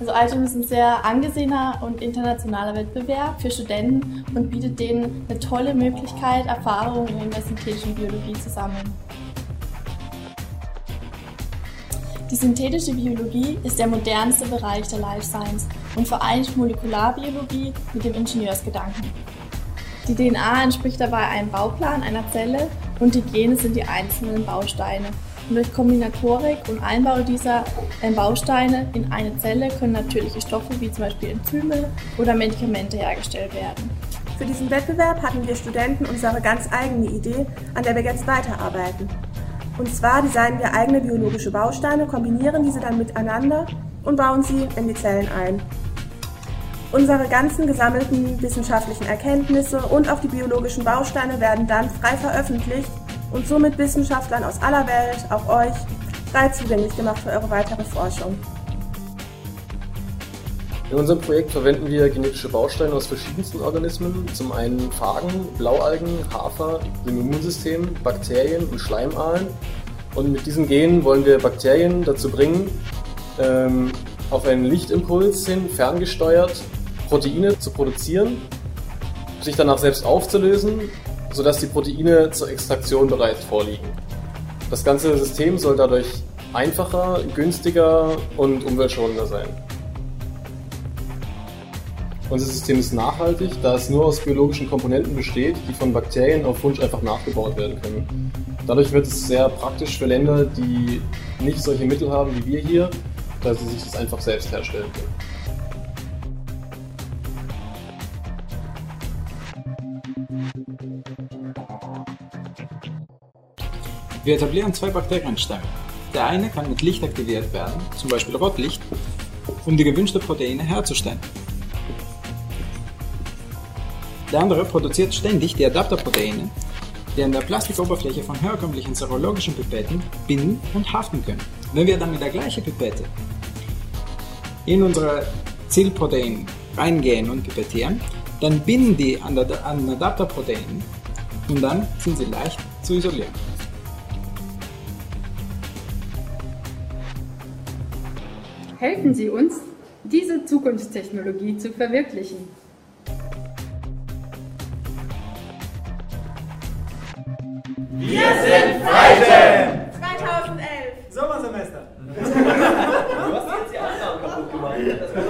Also ITEM ist ein sehr angesehener und internationaler Wettbewerb für Studenten und bietet denen eine tolle Möglichkeit, Erfahrungen in der synthetischen Biologie zu sammeln. Die synthetische Biologie ist der modernste Bereich der Life Science und vereinigt Molekularbiologie mit dem Ingenieursgedanken. Die DNA entspricht dabei einem Bauplan einer Zelle und die Gene sind die einzelnen Bausteine. Und durch Kombinatorik und Einbau dieser äh, Bausteine in eine Zelle können natürliche Stoffe wie zum Beispiel Enzyme oder Medikamente hergestellt werden. Für diesen Wettbewerb hatten wir Studenten unsere ganz eigene Idee, an der wir jetzt weiterarbeiten. Und zwar designen wir eigene biologische Bausteine, kombinieren diese dann miteinander und bauen sie in die Zellen ein. Unsere ganzen gesammelten wissenschaftlichen Erkenntnisse und auch die biologischen Bausteine werden dann frei veröffentlicht und somit Wissenschaftlern aus aller Welt, auch euch, frei zugänglich gemacht für eure weitere Forschung. In unserem Projekt verwenden wir genetische Bausteine aus verschiedensten Organismen. Zum einen Phagen, Blaualgen, Hafer, dem Immunsystem, Bakterien und Schleimaalen. Und mit diesen Genen wollen wir Bakterien dazu bringen, ähm, auf einen Lichtimpuls hin, ferngesteuert, Proteine zu produzieren, sich danach selbst aufzulösen, sodass die Proteine zur Extraktion bereit vorliegen. Das ganze System soll dadurch einfacher, günstiger und umweltschonender sein. Unser System ist nachhaltig, da es nur aus biologischen Komponenten besteht, die von Bakterien auf Wunsch einfach nachgebaut werden können. Dadurch wird es sehr praktisch für Länder, die nicht solche Mittel haben wie wir hier, da sie sich das einfach selbst herstellen können. Wir etablieren zwei Bakterienstämme. Der eine kann mit Licht aktiviert werden, zum Beispiel Rotlicht, um die gewünschte Proteine herzustellen. Der andere produziert ständig die Adapterproteine, die an der Plastikoberfläche von herkömmlichen serologischen Pipetten binden und haften können. Wenn wir dann mit der gleichen Pipette in unsere Zielprotein reingehen und pipettieren, dann binden die an Adapterproteinen und dann sind sie leicht zu isolieren. Helfen Sie uns, diese Zukunftstechnologie zu verwirklichen. Wir sind Freitag! 2011! Sommersemester! du hast jetzt die Annahmen kaputt gemacht.